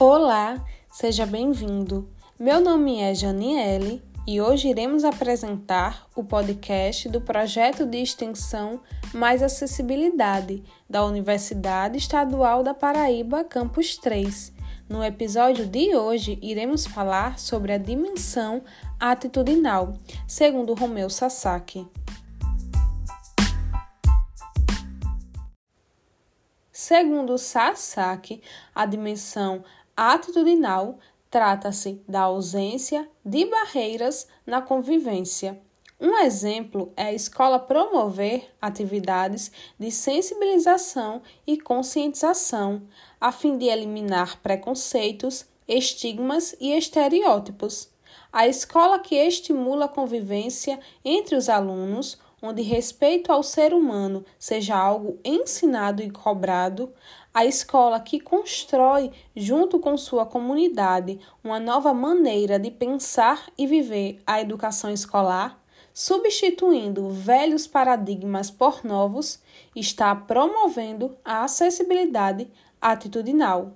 Olá, seja bem-vindo. Meu nome é Janiele e hoje iremos apresentar o podcast do projeto de extensão Mais Acessibilidade da Universidade Estadual da Paraíba, Campus 3. No episódio de hoje, iremos falar sobre a dimensão atitudinal, segundo Romeu Sasaki. Segundo Sasaki, a dimensão atitudinal trata-se da ausência de barreiras na convivência. Um exemplo é a escola promover atividades de sensibilização e conscientização, a fim de eliminar preconceitos, estigmas e estereótipos. A escola que estimula a convivência entre os alunos, onde respeito ao ser humano seja algo ensinado e cobrado, a escola que constrói, junto com sua comunidade, uma nova maneira de pensar e viver a educação escolar, substituindo velhos paradigmas por novos, está promovendo a acessibilidade atitudinal.